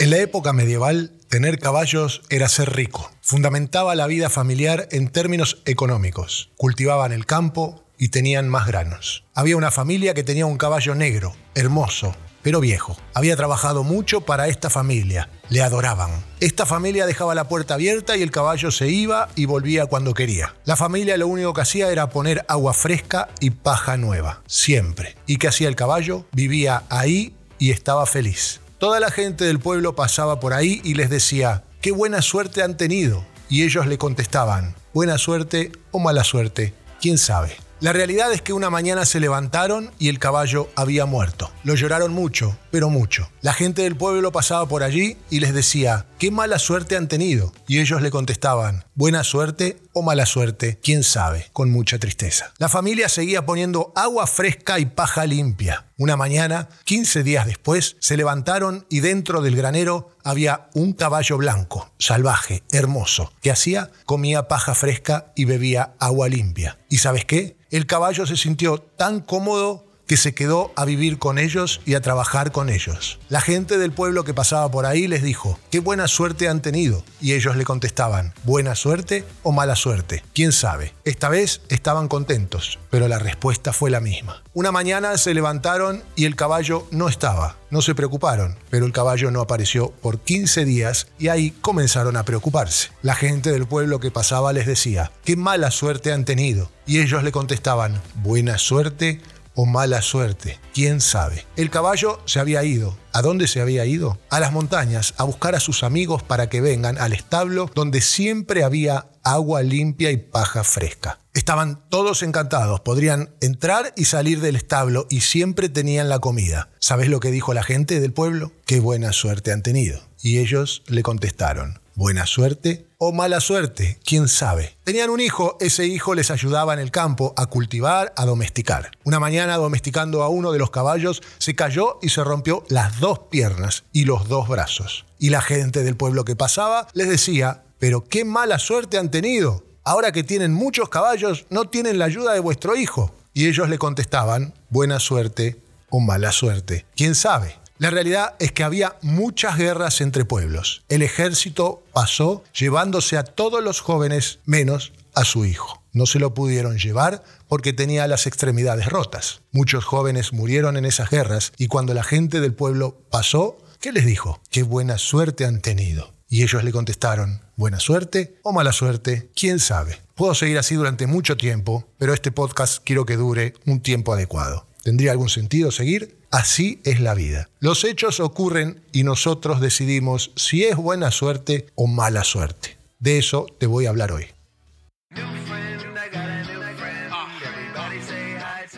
En la época medieval, tener caballos era ser rico. Fundamentaba la vida familiar en términos económicos. Cultivaban el campo y tenían más granos. Había una familia que tenía un caballo negro, hermoso, pero viejo. Había trabajado mucho para esta familia. Le adoraban. Esta familia dejaba la puerta abierta y el caballo se iba y volvía cuando quería. La familia lo único que hacía era poner agua fresca y paja nueva. Siempre. ¿Y qué hacía el caballo? Vivía ahí y estaba feliz. Toda la gente del pueblo pasaba por ahí y les decía, qué buena suerte han tenido. Y ellos le contestaban, buena suerte o mala suerte, quién sabe. La realidad es que una mañana se levantaron y el caballo había muerto. Lo lloraron mucho, pero mucho. La gente del pueblo pasaba por allí y les decía, qué mala suerte han tenido. Y ellos le contestaban, buena suerte o mala suerte, quién sabe, con mucha tristeza. La familia seguía poniendo agua fresca y paja limpia. Una mañana, 15 días después, se levantaron y dentro del granero había un caballo blanco, salvaje, hermoso, que hacía, comía paja fresca y bebía agua limpia. ¿Y sabes qué? El caballo se sintió tan cómodo que se quedó a vivir con ellos y a trabajar con ellos. La gente del pueblo que pasaba por ahí les dijo, qué buena suerte han tenido. Y ellos le contestaban, buena suerte o mala suerte. ¿Quién sabe? Esta vez estaban contentos, pero la respuesta fue la misma. Una mañana se levantaron y el caballo no estaba. No se preocuparon, pero el caballo no apareció por 15 días y ahí comenzaron a preocuparse. La gente del pueblo que pasaba les decía, qué mala suerte han tenido. Y ellos le contestaban, buena suerte o mala suerte, quién sabe. El caballo se había ido. ¿A dónde se había ido? A las montañas, a buscar a sus amigos para que vengan al establo donde siempre había agua limpia y paja fresca. Estaban todos encantados, podrían entrar y salir del establo y siempre tenían la comida. ¿Sabes lo que dijo la gente del pueblo? Qué buena suerte han tenido. Y ellos le contestaron, buena suerte o mala suerte, quién sabe. Tenían un hijo, ese hijo les ayudaba en el campo a cultivar, a domesticar. Una mañana domesticando a uno de los caballos, se cayó y se rompió las dos piernas y los dos brazos. Y la gente del pueblo que pasaba les decía, pero qué mala suerte han tenido. Ahora que tienen muchos caballos, no tienen la ayuda de vuestro hijo. Y ellos le contestaban, buena suerte o mala suerte, quién sabe. La realidad es que había muchas guerras entre pueblos. El ejército pasó llevándose a todos los jóvenes menos a su hijo. No se lo pudieron llevar porque tenía las extremidades rotas. Muchos jóvenes murieron en esas guerras y cuando la gente del pueblo pasó, ¿qué les dijo? Qué buena suerte han tenido. Y ellos le contestaron, buena suerte o mala suerte, quién sabe. Puedo seguir así durante mucho tiempo, pero este podcast quiero que dure un tiempo adecuado. ¿Tendría algún sentido seguir? Así es la vida. Los hechos ocurren y nosotros decidimos si es buena suerte o mala suerte. De eso te voy a hablar hoy.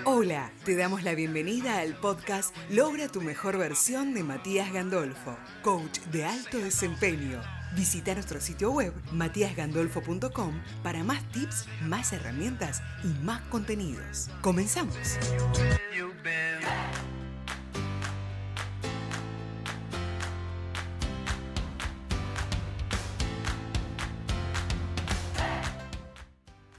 Hola, te damos la bienvenida al podcast Logra tu mejor versión de Matías Gandolfo, coach de alto desempeño Visita nuestro sitio web matíasgandolfo.com para más tips, más herramientas y más contenidos. Comenzamos.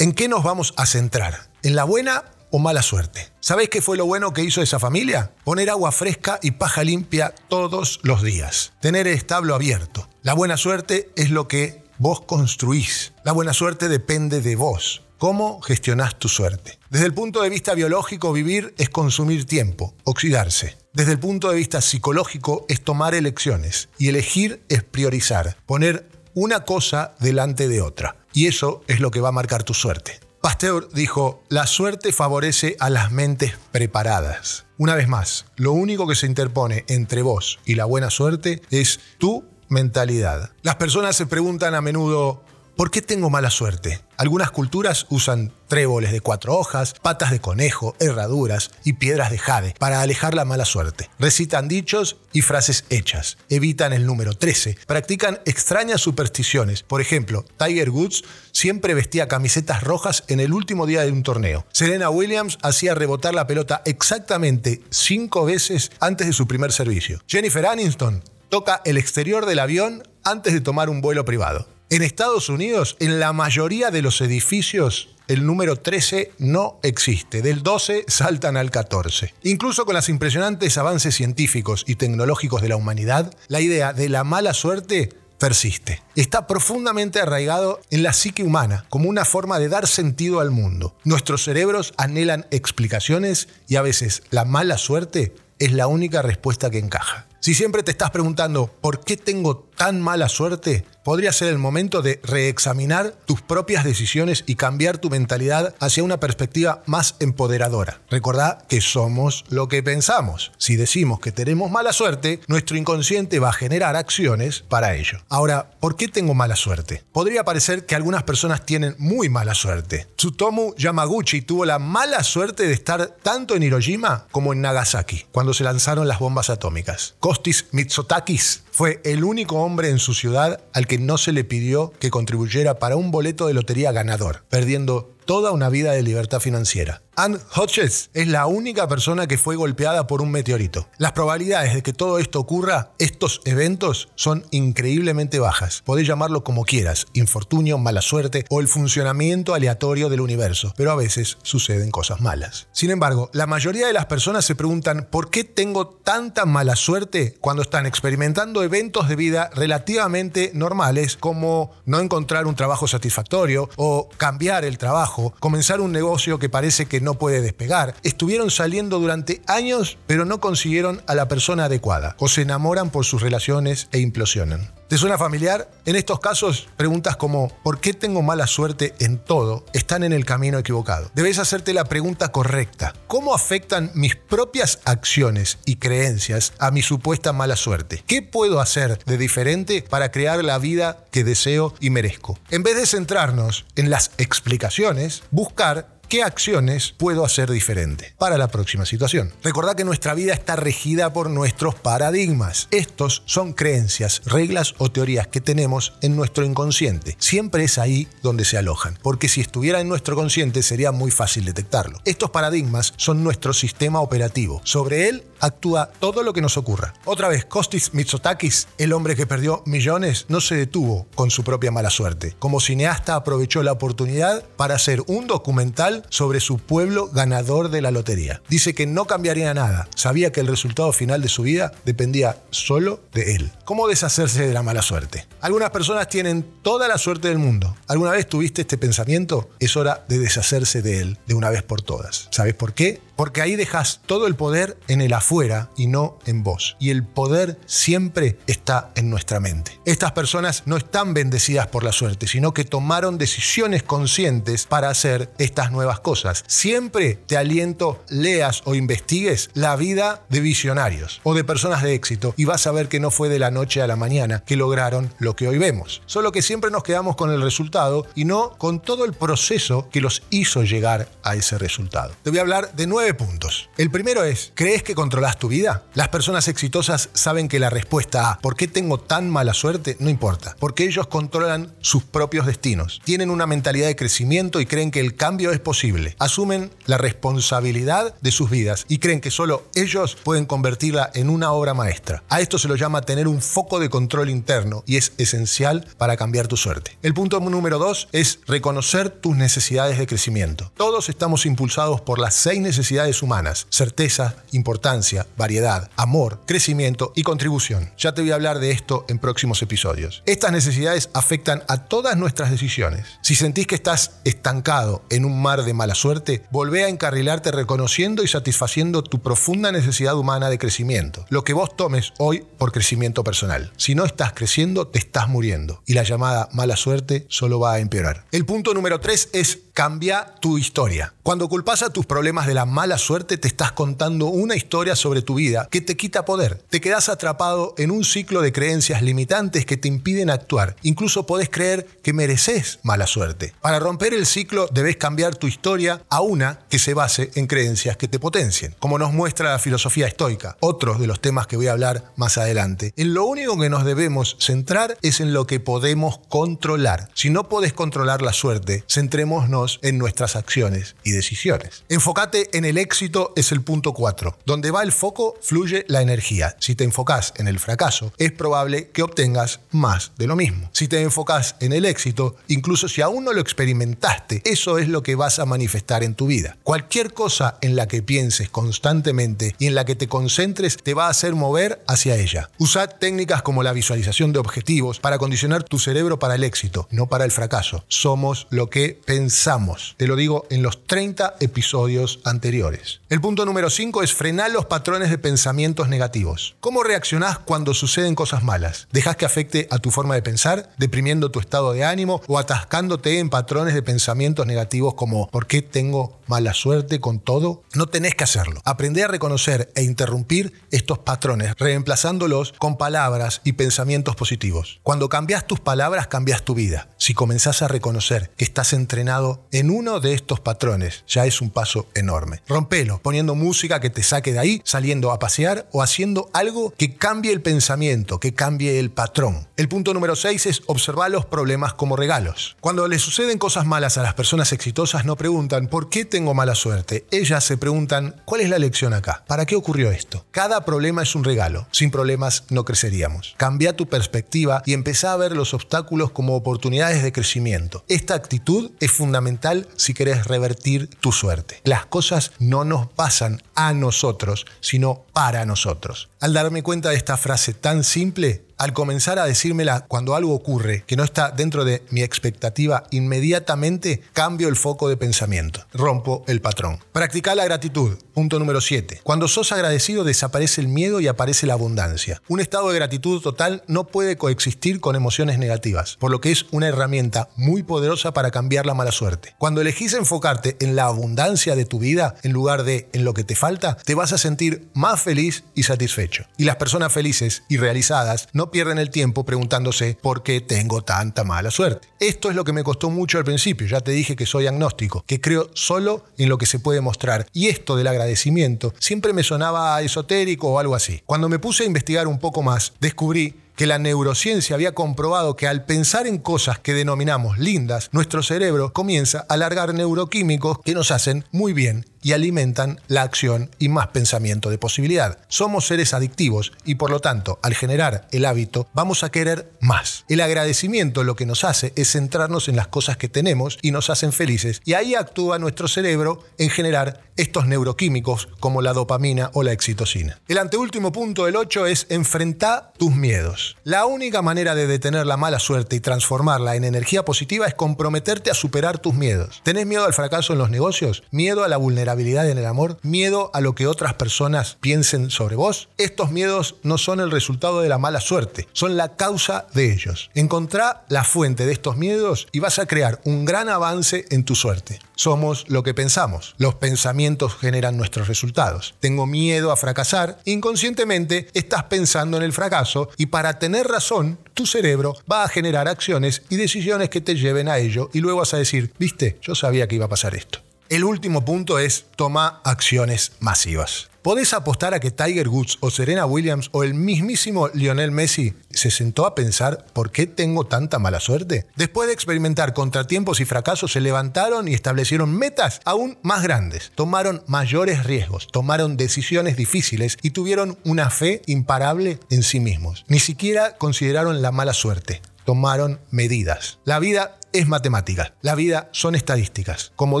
¿En qué nos vamos a centrar? ¿En la buena o mala suerte? ¿Sabéis qué fue lo bueno que hizo esa familia? Poner agua fresca y paja limpia todos los días. Tener el establo abierto. La buena suerte es lo que vos construís. La buena suerte depende de vos. ¿Cómo gestionás tu suerte? Desde el punto de vista biológico, vivir es consumir tiempo, oxidarse. Desde el punto de vista psicológico, es tomar elecciones. Y elegir es priorizar, poner una cosa delante de otra. Y eso es lo que va a marcar tu suerte. Pasteur dijo, la suerte favorece a las mentes preparadas. Una vez más, lo único que se interpone entre vos y la buena suerte es tu mentalidad. Las personas se preguntan a menudo, ¿Por qué tengo mala suerte? Algunas culturas usan tréboles de cuatro hojas, patas de conejo, herraduras y piedras de jade para alejar la mala suerte. Recitan dichos y frases hechas. Evitan el número 13. Practican extrañas supersticiones. Por ejemplo, Tiger Woods siempre vestía camisetas rojas en el último día de un torneo. Serena Williams hacía rebotar la pelota exactamente cinco veces antes de su primer servicio. Jennifer Aniston toca el exterior del avión antes de tomar un vuelo privado. En Estados Unidos, en la mayoría de los edificios el número 13 no existe. Del 12 saltan al 14. Incluso con los impresionantes avances científicos y tecnológicos de la humanidad, la idea de la mala suerte persiste. Está profundamente arraigado en la psique humana como una forma de dar sentido al mundo. Nuestros cerebros anhelan explicaciones y a veces la mala suerte es la única respuesta que encaja. Si siempre te estás preguntando por qué tengo tan mala suerte, podría ser el momento de reexaminar tus propias decisiones y cambiar tu mentalidad hacia una perspectiva más empoderadora. Recordá que somos lo que pensamos. Si decimos que tenemos mala suerte, nuestro inconsciente va a generar acciones para ello. Ahora, ¿por qué tengo mala suerte? Podría parecer que algunas personas tienen muy mala suerte. Tsutomu Yamaguchi tuvo la mala suerte de estar tanto en Hiroshima como en Nagasaki, cuando se lanzaron las bombas atómicas. Kostis Mitsotakis fue el único hombre en su ciudad al que no se le pidió que contribuyera para un boleto de lotería ganador, perdiendo toda una vida de libertad financiera. Anne Hodges es la única persona que fue golpeada por un meteorito. Las probabilidades de que todo esto ocurra, estos eventos, son increíblemente bajas. Podés llamarlo como quieras, infortunio, mala suerte o el funcionamiento aleatorio del universo, pero a veces suceden cosas malas. Sin embargo, la mayoría de las personas se preguntan por qué tengo tanta mala suerte cuando están experimentando eventos de vida relativamente normales como no encontrar un trabajo satisfactorio o cambiar el trabajo, comenzar un negocio que parece que no puede despegar. Estuvieron saliendo durante años, pero no consiguieron a la persona adecuada. O se enamoran por sus relaciones e implosionan. ¿Te suena familiar? En estos casos, preguntas como ¿por qué tengo mala suerte en todo? están en el camino equivocado. Debes hacerte la pregunta correcta. ¿Cómo afectan mis propias acciones y creencias a mi supuesta mala suerte? ¿Qué puedo hacer de diferente para crear la vida que deseo y merezco? En vez de centrarnos en las explicaciones, buscar ¿Qué acciones puedo hacer diferente para la próxima situación? Recordad que nuestra vida está regida por nuestros paradigmas. Estos son creencias, reglas o teorías que tenemos en nuestro inconsciente. Siempre es ahí donde se alojan, porque si estuviera en nuestro consciente sería muy fácil detectarlo. Estos paradigmas son nuestro sistema operativo. Sobre él actúa todo lo que nos ocurra. Otra vez, Kostis Mitsotakis, el hombre que perdió millones, no se detuvo con su propia mala suerte. Como cineasta aprovechó la oportunidad para hacer un documental sobre su pueblo ganador de la lotería. Dice que no cambiaría nada, sabía que el resultado final de su vida dependía solo de él. ¿Cómo deshacerse de la mala suerte? Algunas personas tienen toda la suerte del mundo. ¿Alguna vez tuviste este pensamiento? Es hora de deshacerse de él de una vez por todas. ¿Sabes por qué? Porque ahí dejas todo el poder en el afuera y no en vos. Y el poder siempre está en nuestra mente. Estas personas no están bendecidas por la suerte, sino que tomaron decisiones conscientes para hacer estas nuevas cosas. Siempre te aliento, leas o investigues la vida de visionarios o de personas de éxito y vas a ver que no fue de la noche a la mañana que lograron lo que hoy vemos. Solo que siempre nos quedamos con el resultado y no con todo el proceso que los hizo llegar a ese resultado. Te voy a hablar de nueve puntos. El primero es, ¿crees que controlas tu vida? Las personas exitosas saben que la respuesta a ¿por qué tengo tan mala suerte? no importa, porque ellos controlan sus propios destinos. Tienen una mentalidad de crecimiento y creen que el cambio es posible. Asumen la responsabilidad de sus vidas y creen que solo ellos pueden convertirla en una obra maestra. A esto se lo llama tener un foco de control interno y es esencial para cambiar tu suerte. El punto número dos es reconocer tus necesidades de crecimiento. Todos estamos impulsados por las seis necesidades humanas, certeza, importancia, variedad, amor, crecimiento y contribución. Ya te voy a hablar de esto en próximos episodios. Estas necesidades afectan a todas nuestras decisiones. Si sentís que estás estancado en un mar de mala suerte, volvé a encarrilarte reconociendo y satisfaciendo tu profunda necesidad humana de crecimiento. Lo que vos tomes hoy por crecimiento personal. Si no estás creciendo, te estás muriendo. Y la llamada mala suerte solo va a empeorar. El punto número 3 es cambia tu historia. Cuando culpas a tus problemas de la mala suerte, te estás contando una historia sobre tu vida que te quita poder. Te quedas atrapado en un ciclo de creencias limitantes que te impiden actuar. Incluso podés creer que mereces mala suerte. Para romper el ciclo debes cambiar tu historia a una que se base en creencias que te potencien, como nos muestra la filosofía estoica, otros de los temas que voy a hablar más adelante. En lo único que nos debemos centrar es en lo que podemos controlar. Si no podés controlar la suerte, centrémonos en nuestras acciones y decisiones. Enfócate en el éxito es el punto 4. Donde va el foco, fluye la energía. Si te enfocas en el fracaso, es probable que obtengas más de lo mismo. Si te enfocas en el éxito, incluso si aún no lo experimentaste, eso es lo que vas a manifestar en tu vida. Cualquier cosa en la que pienses constantemente y en la que te concentres te va a hacer mover hacia ella. Usa técnicas como la visualización de objetivos para condicionar tu cerebro para el éxito, no para el fracaso. Somos lo que pensamos. Te lo digo en los 30 episodios anteriores. El punto número 5 es frenar los patrones de pensamientos negativos. ¿Cómo reaccionás cuando suceden cosas malas? ¿Dejas que afecte a tu forma de pensar, deprimiendo tu estado de ánimo o atascándote en patrones de pensamientos negativos como ¿por qué tengo mala suerte con todo? No tenés que hacerlo. Aprende a reconocer e interrumpir estos patrones, reemplazándolos con palabras y pensamientos positivos. Cuando cambias tus palabras, cambias tu vida. Si comenzás a reconocer que estás entrenado en uno de estos patrones, ya es un paso enorme. Rompelo, poniendo música que te saque de ahí, saliendo a pasear o haciendo algo que cambie el pensamiento, que cambie el patrón. El punto número 6 es observar los problemas como regalos. Cuando le suceden cosas malas a las personas exitosas, no preguntan ¿por qué tengo mala suerte? Ellas se preguntan ¿cuál es la lección acá? ¿Para qué ocurrió esto? Cada problema es un regalo. Sin problemas no creceríamos. Cambia tu perspectiva y empezá a ver los obstáculos como oportunidades de crecimiento. Esta actitud es fundamental si querés revertir tu suerte. Las cosas no nos pasan a nosotros, sino para nosotros. Al darme cuenta de esta frase tan simple, al comenzar a decírmela cuando algo ocurre que no está dentro de mi expectativa, inmediatamente cambio el foco de pensamiento, rompo el patrón. Practica la gratitud. Punto número 7. Cuando sos agradecido desaparece el miedo y aparece la abundancia. Un estado de gratitud total no puede coexistir con emociones negativas, por lo que es una herramienta muy poderosa para cambiar la mala suerte. Cuando elegís enfocarte en la abundancia de tu vida en lugar de en lo que te falta, te vas a sentir más feliz y satisfecho. Y las personas felices y realizadas no pierden el tiempo preguntándose por qué tengo tanta mala suerte. Esto es lo que me costó mucho al principio, ya te dije que soy agnóstico, que creo solo en lo que se puede mostrar. Y esto del agradecimiento siempre me sonaba esotérico o algo así. Cuando me puse a investigar un poco más, descubrí que la neurociencia había comprobado que al pensar en cosas que denominamos lindas, nuestro cerebro comienza a largar neuroquímicos que nos hacen muy bien y alimentan la acción y más pensamiento de posibilidad. Somos seres adictivos y por lo tanto, al generar el hábito, vamos a querer más. El agradecimiento lo que nos hace es centrarnos en las cosas que tenemos y nos hacen felices y ahí actúa nuestro cerebro en generar estos neuroquímicos como la dopamina o la excitocina. El anteúltimo punto del 8 es enfrentar tus miedos. La única manera de detener la mala suerte y transformarla en energía positiva es comprometerte a superar tus miedos. ¿Tenés miedo al fracaso en los negocios? ¿Miedo a la vulnerabilidad en el amor? ¿Miedo a lo que otras personas piensen sobre vos? Estos miedos no son el resultado de la mala suerte, son la causa de ellos. Encontrá la fuente de estos miedos y vas a crear un gran avance en tu suerte. Somos lo que pensamos. Los pensamientos generan nuestros resultados. Tengo miedo a fracasar. Inconscientemente estás pensando en el fracaso y para tener razón, tu cerebro va a generar acciones y decisiones que te lleven a ello y luego vas a decir, viste, yo sabía que iba a pasar esto. El último punto es toma acciones masivas. ¿Podés apostar a que Tiger Woods o Serena Williams o el mismísimo Lionel Messi se sentó a pensar por qué tengo tanta mala suerte? Después de experimentar contratiempos y fracasos, se levantaron y establecieron metas aún más grandes. Tomaron mayores riesgos, tomaron decisiones difíciles y tuvieron una fe imparable en sí mismos. Ni siquiera consideraron la mala suerte tomaron medidas. La vida es matemática, la vida son estadísticas. Como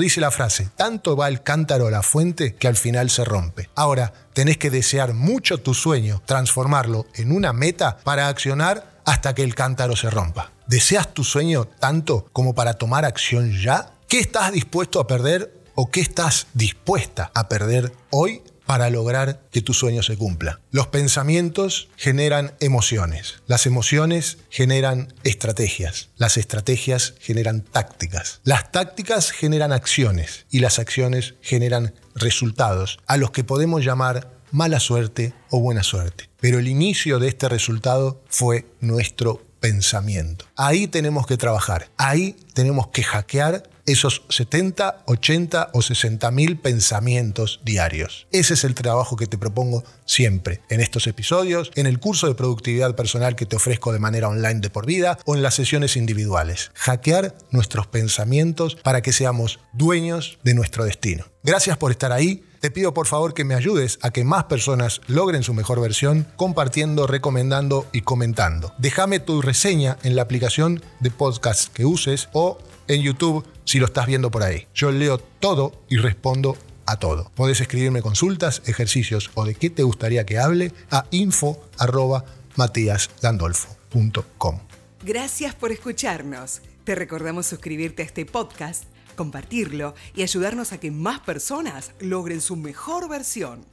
dice la frase, tanto va el cántaro a la fuente que al final se rompe. Ahora, tenés que desear mucho tu sueño, transformarlo en una meta para accionar hasta que el cántaro se rompa. ¿Deseas tu sueño tanto como para tomar acción ya? ¿Qué estás dispuesto a perder o qué estás dispuesta a perder hoy para lograr que tu sueño se cumpla. Los pensamientos generan emociones, las emociones generan estrategias, las estrategias generan tácticas, las tácticas generan acciones y las acciones generan resultados a los que podemos llamar mala suerte o buena suerte. Pero el inicio de este resultado fue nuestro pensamiento. Ahí tenemos que trabajar, ahí tenemos que hackear esos 70, 80 o 60 mil pensamientos diarios. Ese es el trabajo que te propongo siempre, en estos episodios, en el curso de productividad personal que te ofrezco de manera online de por vida o en las sesiones individuales. Hackear nuestros pensamientos para que seamos dueños de nuestro destino. Gracias por estar ahí. Te pido por favor que me ayudes a que más personas logren su mejor versión compartiendo, recomendando y comentando. Déjame tu reseña en la aplicación de podcast que uses o en YouTube si lo estás viendo por ahí. Yo leo todo y respondo a todo. Podés escribirme consultas, ejercicios o de qué te gustaría que hable a info@matiasgandolfo.com. Gracias por escucharnos. Te recordamos suscribirte a este podcast, compartirlo y ayudarnos a que más personas logren su mejor versión.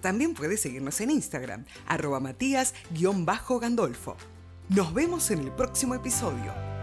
También puedes seguirnos en Instagram, arroba matías-gandolfo. Nos vemos en el próximo episodio.